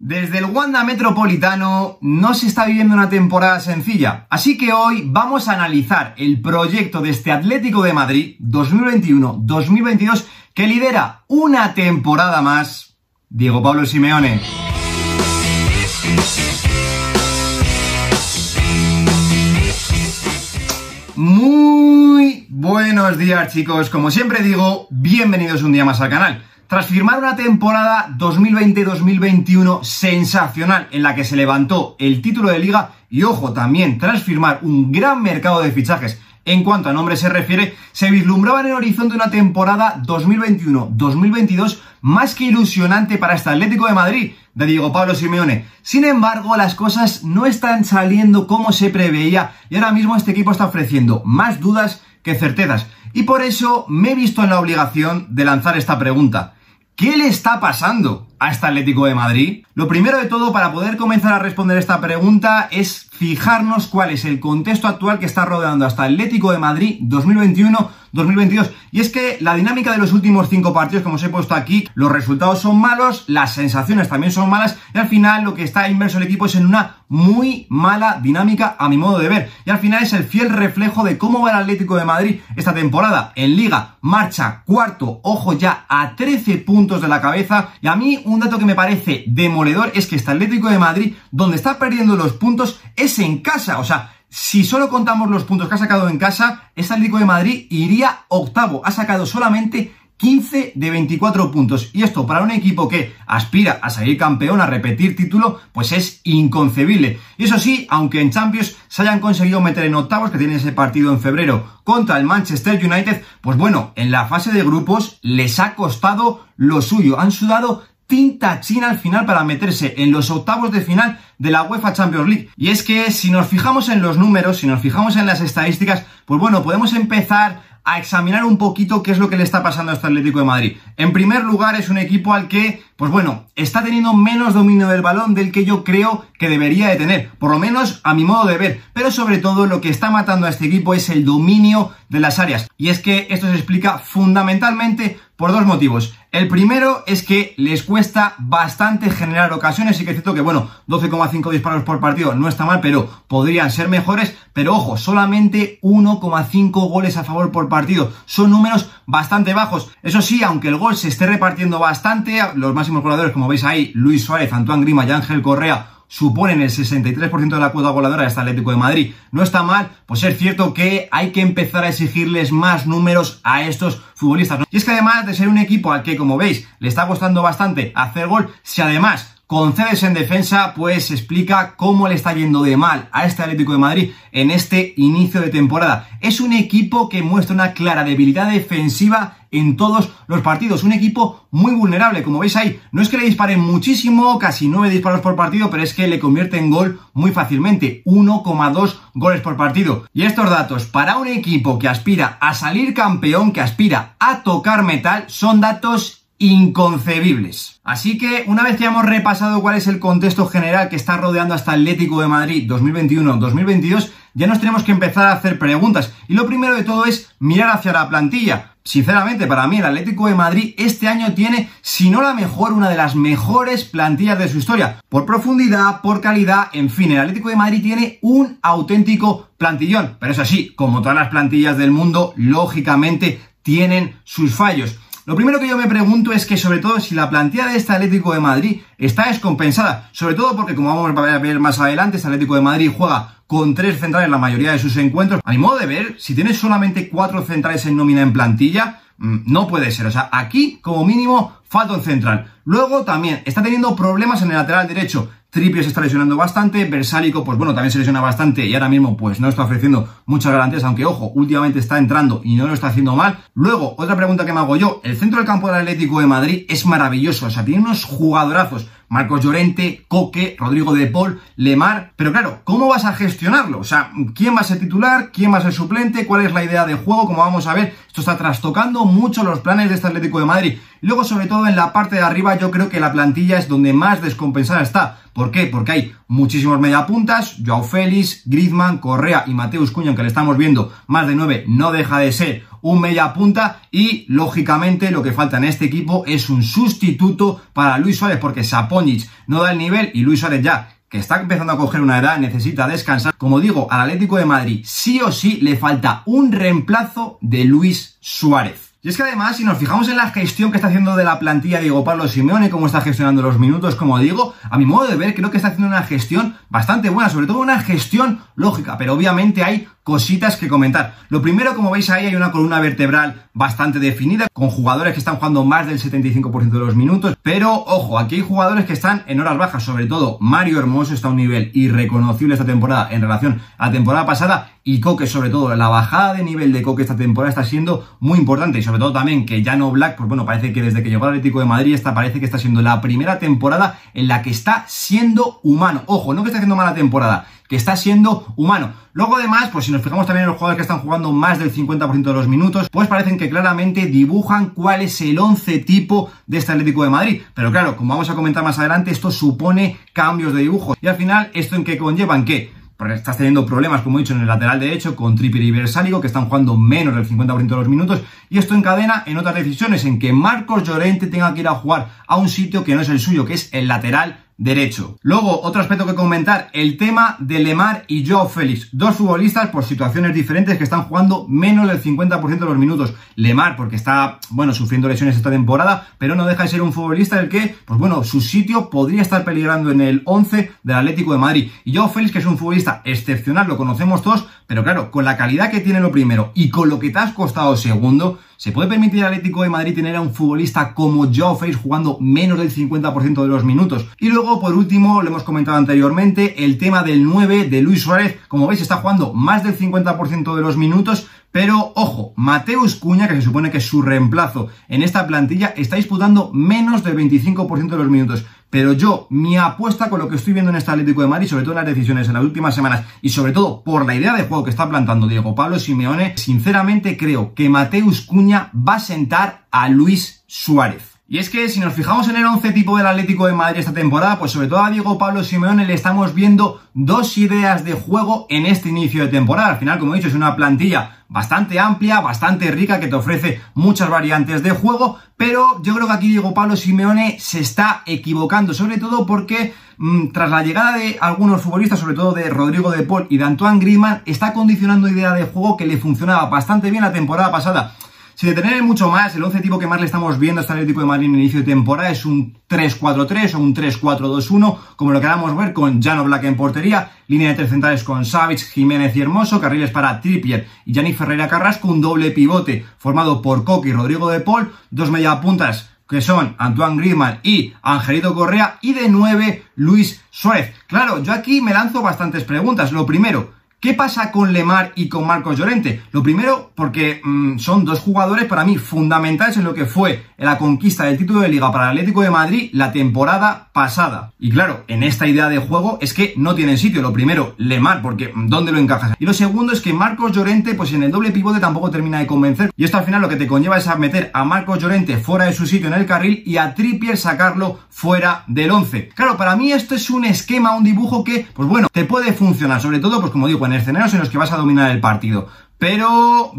Desde el Wanda Metropolitano no se está viviendo una temporada sencilla, así que hoy vamos a analizar el proyecto de este Atlético de Madrid 2021-2022 que lidera una temporada más Diego Pablo Simeone. Muy buenos días chicos, como siempre digo, bienvenidos un día más al canal. Tras firmar una temporada 2020-2021 sensacional en la que se levantó el título de liga y ojo también tras firmar un gran mercado de fichajes en cuanto a nombres se refiere, se vislumbraba en el horizonte una temporada 2021-2022 más que ilusionante para este Atlético de Madrid de Diego Pablo Simeone. Sin embargo, las cosas no están saliendo como se preveía y ahora mismo este equipo está ofreciendo más dudas que certezas. Y por eso me he visto en la obligación de lanzar esta pregunta. ¿Qué le está pasando a este Atlético de Madrid? Lo primero de todo, para poder comenzar a responder esta pregunta, es fijarnos cuál es el contexto actual que está rodeando hasta Atlético de Madrid 2021 2022. Y es que la dinámica de los últimos cinco partidos, como os he puesto aquí, los resultados son malos, las sensaciones también son malas, y al final lo que está inmerso el equipo es en una muy mala dinámica a mi modo de ver. Y al final es el fiel reflejo de cómo va el Atlético de Madrid esta temporada. En Liga marcha cuarto, ojo ya, a 13 puntos de la cabeza. Y a mí un dato que me parece demoledor es que este Atlético de Madrid, donde está perdiendo los puntos, es en casa. O sea, si solo contamos los puntos que ha sacado en casa, este Atlético de Madrid iría octavo. Ha sacado solamente 15 de 24 puntos. Y esto para un equipo que aspira a salir campeón, a repetir título, pues es inconcebible. Y eso sí, aunque en Champions se hayan conseguido meter en octavos, que tienen ese partido en febrero contra el Manchester United, pues bueno, en la fase de grupos les ha costado lo suyo. Han sudado tinta china al final para meterse en los octavos de final de la UEFA Champions League. Y es que si nos fijamos en los números, si nos fijamos en las estadísticas, pues bueno, podemos empezar a examinar un poquito qué es lo que le está pasando a este Atlético de Madrid. En primer lugar, es un equipo al que, pues bueno, está teniendo menos dominio del balón del que yo creo que debería de tener, por lo menos a mi modo de ver. Pero sobre todo lo que está matando a este equipo es el dominio de las áreas. Y es que esto se explica fundamentalmente por dos motivos. El primero es que les cuesta bastante generar ocasiones y que es cierto que, bueno, 12,5 disparos por partido no está mal, pero podrían ser mejores. Pero ojo, solamente 1,5 goles a favor por partido. Son números bastante bajos. Eso sí, aunque el gol se esté repartiendo bastante, los máximos goleadores, como veis ahí, Luis Suárez, Antoine Grima y Ángel Correa, suponen el 63% de la cuota goleadora de este Atlético de Madrid. No está mal, pues es cierto que hay que empezar a exigirles más números a estos futbolistas. Y es que además de ser un equipo al que, como veis, le está costando bastante hacer gol, si además concedes en defensa, pues explica cómo le está yendo de mal a este Atlético de Madrid en este inicio de temporada. Es un equipo que muestra una clara debilidad defensiva en todos los partidos. Un equipo muy vulnerable, como veis ahí. No es que le disparen muchísimo, casi 9 disparos por partido, pero es que le convierte en gol muy fácilmente. 1,2 goles por partido. Y estos datos, para un equipo que aspira a salir campeón, que aspira a tocar metal, son datos inconcebibles. Así que una vez que hemos repasado cuál es el contexto general que está rodeando hasta Atlético de Madrid 2021-2022, ya nos tenemos que empezar a hacer preguntas. Y lo primero de todo es mirar hacia la plantilla. Sinceramente, para mí el Atlético de Madrid este año tiene, si no la mejor, una de las mejores plantillas de su historia. Por profundidad, por calidad, en fin, el Atlético de Madrid tiene un auténtico plantillón. Pero es así, como todas las plantillas del mundo, lógicamente tienen sus fallos. Lo primero que yo me pregunto es que sobre todo si la plantilla de este Atlético de Madrid está descompensada, sobre todo porque como vamos a ver más adelante, este Atlético de Madrid juega con tres centrales la mayoría de sus encuentros. A mi modo de ver, si tienes solamente cuatro centrales en nómina en plantilla, mm, no puede ser. O sea, aquí como mínimo falta un central. Luego también está teniendo problemas en el lateral derecho. Trippier se está lesionando bastante, Versálico, pues bueno, también se lesiona bastante y ahora mismo pues no está ofreciendo muchas garantías, aunque ojo, últimamente está entrando y no lo está haciendo mal. Luego, otra pregunta que me hago yo, el centro del campo del Atlético de Madrid es maravilloso, o sea, tiene unos jugadorazos, Marcos Llorente, Coque, Rodrigo de Paul, Lemar, pero claro, ¿cómo vas a gestionarlo? O sea, ¿quién va a ser titular? ¿Quién va a ser suplente? ¿Cuál es la idea de juego? Como vamos a ver, esto está trastocando mucho los planes de este Atlético de Madrid. Luego, sobre todo en la parte de arriba, yo creo que la plantilla es donde más descompensada está. ¿Por qué? Porque hay muchísimos mediapuntas, Joao Félix, Griezmann, Correa y Mateus Cuña, que le estamos viendo más de 9, no deja de ser un media punta y lógicamente lo que falta en este equipo es un sustituto para Luis Suárez porque Saponic no da el nivel y Luis Suárez ya que está empezando a coger una edad, necesita descansar. Como digo, al Atlético de Madrid sí o sí le falta un reemplazo de Luis Suárez. Y es que además, si nos fijamos en la gestión que está haciendo de la plantilla Diego Pablo Simeone, cómo está gestionando los minutos, como digo, a mi modo de ver, creo que está haciendo una gestión bastante buena, sobre todo una gestión lógica, pero obviamente hay cositas que comentar. Lo primero, como veis ahí, hay una columna vertebral bastante definida, con jugadores que están jugando más del 75% de los minutos, pero ojo, aquí hay jugadores que están en horas bajas, sobre todo Mario Hermoso está a un nivel irreconocible esta temporada en relación a la temporada pasada, y Coque, sobre todo, la bajada de nivel de Coque esta temporada está siendo muy importante, y sobre todo también que Jano Black, pues bueno, parece que desde que llegó al Atlético de Madrid, esta parece que está siendo la primera temporada en la que está siendo humano. Ojo, no que está haciendo mala temporada, que está siendo humano. Luego además, pues si nos fijamos también en los jugadores que están jugando más del 50% de los minutos, pues parecen que claramente dibujan cuál es el 11 tipo de este Atlético de Madrid. Pero claro, como vamos a comentar más adelante, esto supone cambios de dibujo. Y al final, ¿esto en qué conllevan? Que estás teniendo problemas, como he dicho, en el lateral derecho con Trippier y Versálico, que están jugando menos del 50% de los minutos, y esto encadena en otras decisiones, en que Marcos Llorente tenga que ir a jugar a un sitio que no es el suyo, que es el lateral derecho. Luego, otro aspecto que comentar, el tema de Lemar y Joao Félix, dos futbolistas por situaciones diferentes que están jugando menos del 50% de los minutos. Lemar porque está, bueno, sufriendo lesiones esta temporada, pero no deja de ser un futbolista el que, pues bueno, su sitio podría estar peligrando en el 11 del Atlético de Madrid. Y Joao Félix, que es un futbolista excepcional, lo conocemos todos, pero claro, con la calidad que tiene lo primero y con lo que te has costado segundo, ¿Se puede permitir al Atlético de Madrid tener a un futbolista como Joe Face jugando menos del 50% de los minutos? Y luego, por último, lo hemos comentado anteriormente, el tema del 9 de Luis Suárez. Como veis, está jugando más del 50% de los minutos, pero ojo, Mateus Cuña, que se supone que es su reemplazo en esta plantilla, está disputando menos del 25% de los minutos. Pero yo, mi apuesta con lo que estoy viendo en este Atlético de Madrid, sobre todo en las decisiones en las últimas semanas y sobre todo por la idea de juego que está plantando Diego Pablo Simeone, sinceramente creo que Mateus Cuña va a sentar a Luis Suárez. Y es que si nos fijamos en el 11 tipo del Atlético de Madrid esta temporada, pues sobre todo a Diego Pablo Simeone le estamos viendo dos ideas de juego en este inicio de temporada. Al final, como he dicho, es una plantilla bastante amplia, bastante rica, que te ofrece muchas variantes de juego, pero yo creo que aquí Diego Pablo Simeone se está equivocando, sobre todo porque mm, tras la llegada de algunos futbolistas, sobre todo de Rodrigo de Paul y de Antoine Griezmann, está condicionando idea de juego que le funcionaba bastante bien la temporada pasada. Sin detener mucho más, el 11 tipo que más le estamos viendo a este Atlético de Madrid en inicio de temporada es un 3-4-3 o un 3-4-2-1, como lo queramos ver con Jano Black en portería, línea de tres centrales con Savic, Jiménez y Hermoso, carriles para Trippier y Gianni Ferreira Carrasco, un doble pivote formado por Coque y Rodrigo de Paul, dos media puntas que son Antoine Griezmann y Angelito Correa, y de 9 Luis Suárez. Claro, yo aquí me lanzo bastantes preguntas. Lo primero, ¿Qué pasa con Lemar y con Marcos Llorente? Lo primero, porque mm, son dos jugadores para mí fundamentales en lo que fue la conquista del título de liga para el Atlético de Madrid la temporada pasada. Y claro, en esta idea de juego es que no tienen sitio. Lo primero, Lemar, porque mm, ¿dónde lo encajas? Y lo segundo es que Marcos Llorente, pues en el doble pivote tampoco termina de convencer. Y esto al final lo que te conlleva es a meter a Marcos Llorente fuera de su sitio en el carril y a Trippier sacarlo fuera del 11. Claro, para mí esto es un esquema, un dibujo que, pues bueno, te puede funcionar. Sobre todo, pues como digo, en escenarios en los que vas a dominar el partido. Pero...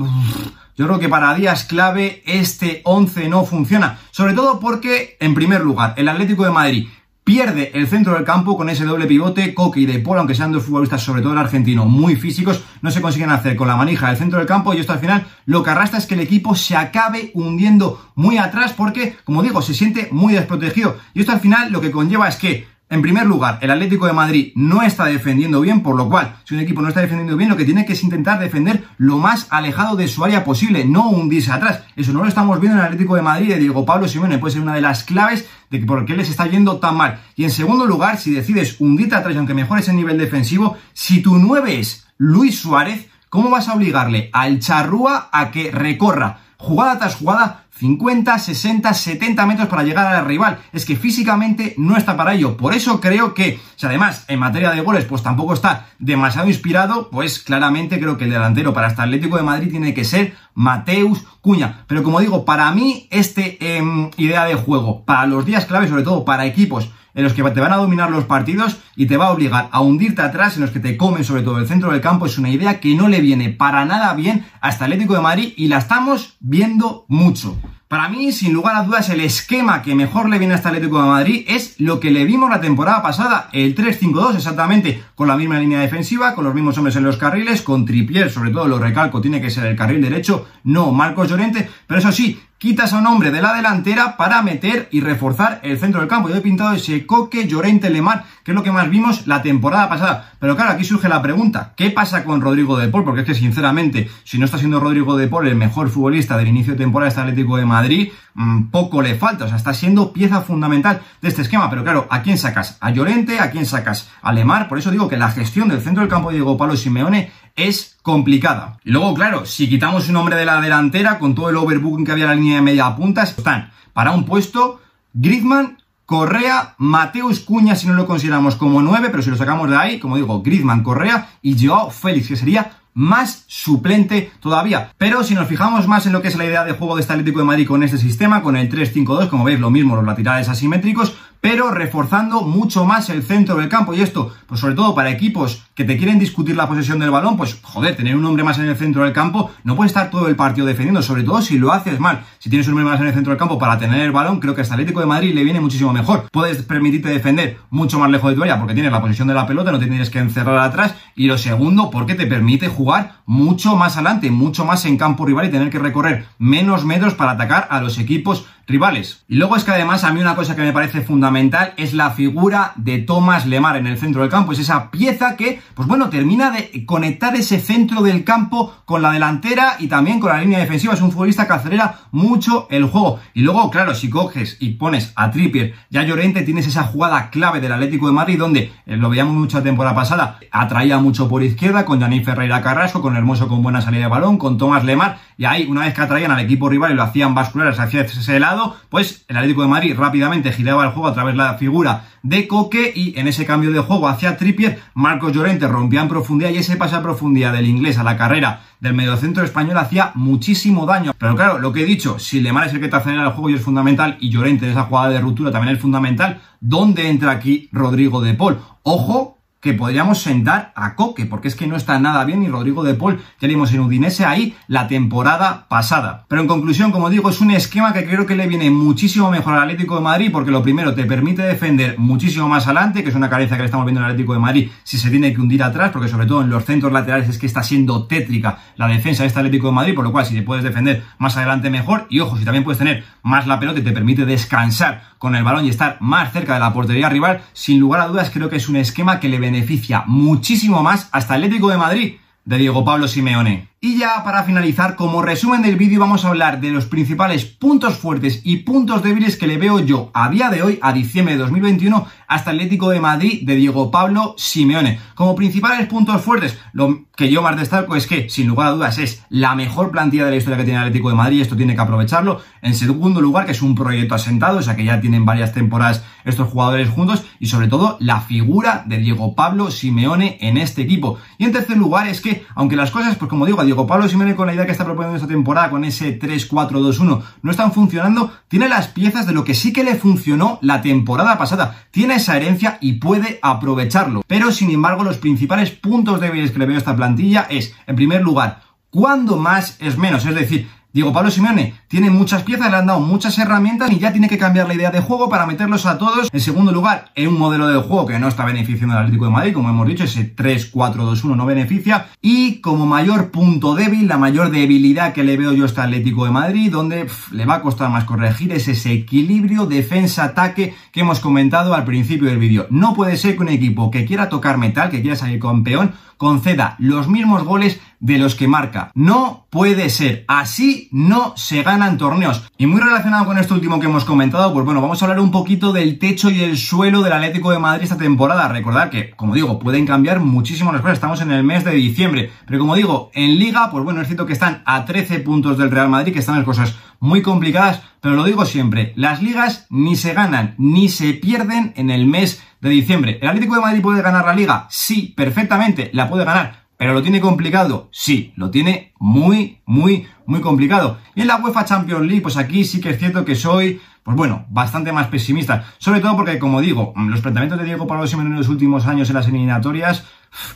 yo creo que para días clave este 11 no funciona. Sobre todo porque, en primer lugar, el Atlético de Madrid pierde el centro del campo con ese doble pivote, Coque y De Paul, aunque sean dos futbolistas, sobre todo el argentino, muy físicos, no se consiguen hacer con la manija del centro del campo y esto al final lo que arrastra es que el equipo se acabe hundiendo muy atrás porque, como digo, se siente muy desprotegido. Y esto al final lo que conlleva es que en primer lugar, el Atlético de Madrid no está defendiendo bien, por lo cual, si un equipo no está defendiendo bien, lo que tiene que es intentar defender lo más alejado de su área posible, no hundirse atrás. Eso no lo estamos viendo en el Atlético de Madrid de Diego Pablo Simeone, puede ser una de las claves de por qué les está yendo tan mal. Y en segundo lugar, si decides hundirte atrás, aunque mejores el nivel defensivo, si tu 9 es Luis Suárez, ¿cómo vas a obligarle al charrúa a que recorra jugada tras jugada 50, 60, 70 metros para llegar al rival. Es que físicamente no está para ello. Por eso creo que, si además en materia de goles, pues tampoco está demasiado inspirado, pues claramente creo que el delantero para este Atlético de Madrid tiene que ser Mateus Cuña. Pero como digo, para mí, este em, idea de juego, para los días clave, sobre todo para equipos en los que te van a dominar los partidos y te va a obligar a hundirte atrás, en los que te comen sobre todo el centro del campo, es una idea que no le viene para nada bien hasta Atlético de Madrid y la estamos viendo mucho. Para mí, sin lugar a dudas, el esquema que mejor le viene a este Atlético de Madrid es lo que le vimos la temporada pasada, el 3-5-2 exactamente, con la misma línea defensiva, con los mismos hombres en los carriles, con Tripier, sobre todo lo recalco, tiene que ser el carril derecho, no Marcos Llorente, pero eso sí, quitas a un hombre de la delantera para meter y reforzar el centro del campo. Yo he pintado ese Coque, Llorente, Lemar, que es lo que más vimos la temporada pasada. Pero claro, aquí surge la pregunta, ¿qué pasa con Rodrigo de Paul? Porque es que sinceramente, si no está siendo Rodrigo de Paul el mejor futbolista del inicio de temporada de este Atlético de Madrid, mm, poco le falta, o sea, está siendo pieza fundamental de este esquema. Pero claro, ¿a quién sacas? ¿A Llorente? ¿A quién sacas? ¿A Lemar? Por eso digo que la gestión del centro del campo de Diego Pablo Simeone es complicada. Y luego, claro, si quitamos un hombre de la delantera, con todo el overbooking que había en la línea de media punta, están para un puesto Griezmann, Correa, Mateus Cuña, si no lo consideramos como 9, pero si lo sacamos de ahí, como digo, Griezmann, Correa y Joao Félix, que sería más suplente todavía. Pero si nos fijamos más en lo que es la idea de juego de este Atlético de Madrid con este sistema, con el 3-5-2, como veis, lo mismo, los laterales asimétricos, pero reforzando mucho más el centro del campo. Y esto, pues sobre todo para equipos que te quieren discutir la posesión del balón, pues joder, tener un hombre más en el centro del campo no puede estar todo el partido defendiendo, sobre todo si lo haces mal. Si tienes un hombre más en el centro del campo para tener el balón, creo que este Atlético de Madrid le viene muchísimo mejor. Puedes permitirte defender mucho más lejos de tu área porque tienes la posesión de la pelota, no te tienes que encerrar atrás. Y lo segundo, porque te permite jugar mucho más adelante, mucho más en campo rival y tener que recorrer menos metros para atacar a los equipos rivales. Y luego es que además a mí una cosa que me parece fundamental es la figura de Thomas Lemar en el centro del campo. Es esa pieza que, pues bueno, termina de conectar ese centro del campo con la delantera y también con la línea defensiva. Es un futbolista que acelera mucho el juego. Y luego, claro, si coges y pones a Trippier y a Llorente, tienes esa jugada clave del Atlético de Madrid donde eh, lo veíamos mucho la temporada pasada, atraía mucho por izquierda con Dani Ferreira Carrasco, con Hermoso con buena salida de balón, con Thomas Lemar y ahí una vez que atraían al equipo rival y lo hacían bascular hacia ese lado, pues el Atlético de Madrid rápidamente giraba el juego a través de la figura de Coque y en ese cambio de juego hacia Trippier, Marcos Llorente rompía en profundidad y ese pase a profundidad del inglés a la carrera del mediocentro español hacía muchísimo daño. Pero claro, lo que he dicho, si Lemar es el que te acelera el juego y es fundamental y Llorente en esa jugada de ruptura también es fundamental, ¿dónde entra aquí Rodrigo de Paul? Ojo que podríamos sentar a Coque, porque es que no está nada bien y Rodrigo de Paul ya vimos en Udinese ahí la temporada pasada. Pero en conclusión, como digo, es un esquema que creo que le viene muchísimo mejor al Atlético de Madrid, porque lo primero te permite defender muchísimo más adelante, que es una carencia que le estamos viendo al Atlético de Madrid si se tiene que hundir atrás, porque sobre todo en los centros laterales es que está siendo tétrica la defensa de este Atlético de Madrid, por lo cual si te puedes defender más adelante mejor, y ojo, si también puedes tener más la pelota y te permite descansar con el balón y estar más cerca de la portería rival, sin lugar a dudas creo que es un esquema que le beneficia muchísimo más hasta Atlético de Madrid de Diego Pablo Simeone. Y ya para finalizar, como resumen del vídeo vamos a hablar de los principales puntos fuertes y puntos débiles que le veo yo a día de hoy, a diciembre de 2021, hasta Atlético de Madrid de Diego Pablo Simeone. Como principales puntos fuertes, lo que yo más destaco es que, sin lugar a dudas, es la mejor plantilla de la historia que tiene el Atlético de Madrid esto tiene que aprovecharlo. En segundo lugar, que es un proyecto asentado, o sea que ya tienen varias temporadas estos jugadores juntos y sobre todo la figura de Diego Pablo Simeone en este equipo. Y en tercer lugar es que, aunque las cosas, pues como digo, Diego Pablo Simeone con la idea que está proponiendo esta temporada con ese 3-4-2-1 no están funcionando, tiene las piezas de lo que sí que le funcionó la temporada pasada. Tiene esa herencia y puede aprovecharlo. Pero sin embargo, los principales puntos débiles que le veo a esta plantilla es, en primer lugar, cuando más es menos, es decir, Diego Pablo Simeone tiene muchas piezas, le han dado muchas herramientas y ya tiene que cambiar la idea de juego para meterlos a todos. En segundo lugar, en un modelo de juego que no está beneficiando al Atlético de Madrid, como hemos dicho, ese 3-4-2-1 no beneficia. Y como mayor punto débil, la mayor debilidad que le veo yo a este Atlético de Madrid, donde le va a costar más corregir, es ese equilibrio defensa-ataque que hemos comentado al principio del vídeo. No puede ser que un equipo que quiera tocar metal, que quiera salir campeón, conceda los mismos goles de los que marca. No puede ser. Así no se ganan torneos. Y muy relacionado con esto último que hemos comentado, pues bueno, vamos a hablar un poquito del techo y el suelo del Atlético de Madrid esta temporada. Recordad que, como digo, pueden cambiar muchísimo las cosas. Estamos en el mes de diciembre. Pero como digo, en Liga, pues bueno, es cierto que están a 13 puntos del Real Madrid, que están en cosas muy complicadas, pero lo digo siempre, las ligas ni se ganan ni se pierden en el mes de diciembre. ¿El Atlético de Madrid puede ganar la liga? Sí, perfectamente, la puede ganar. ¿Pero lo tiene complicado? Sí, lo tiene muy, muy, muy complicado. Y en la UEFA Champions League, pues aquí sí que es cierto que soy pues bueno, bastante más pesimistas. Sobre todo porque, como digo, los planteamientos de Diego Pablo Simeone en los últimos años en las eliminatorias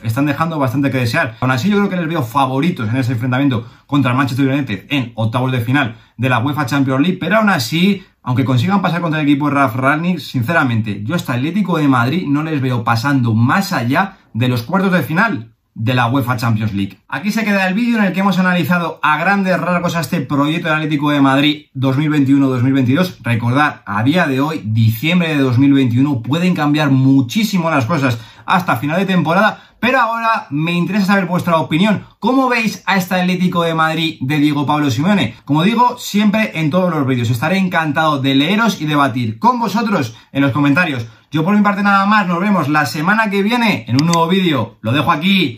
están dejando bastante que desear. Aún así, yo creo que les veo favoritos en ese enfrentamiento contra el Manchester United en octavos de final de la UEFA Champions League, pero aún así, aunque consigan pasar contra el equipo de Ralf Rangnick, sinceramente, yo hasta Atlético de Madrid no les veo pasando más allá de los cuartos de final de la UEFA Champions League. Aquí se queda el vídeo en el que hemos analizado a grandes rasgos a este proyecto de Atlético de Madrid 2021-2022. Recordad, a día de hoy, diciembre de 2021, pueden cambiar muchísimo las cosas hasta final de temporada, pero ahora me interesa saber vuestra opinión. ¿Cómo veis a este Atlético de Madrid de Diego Pablo Simeone? Como digo, siempre en todos los vídeos. Estaré encantado de leeros y debatir con vosotros en los comentarios. Yo por mi parte nada más, nos vemos la semana que viene en un nuevo vídeo. Lo dejo aquí.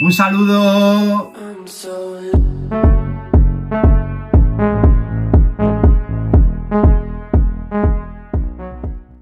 Un saludo.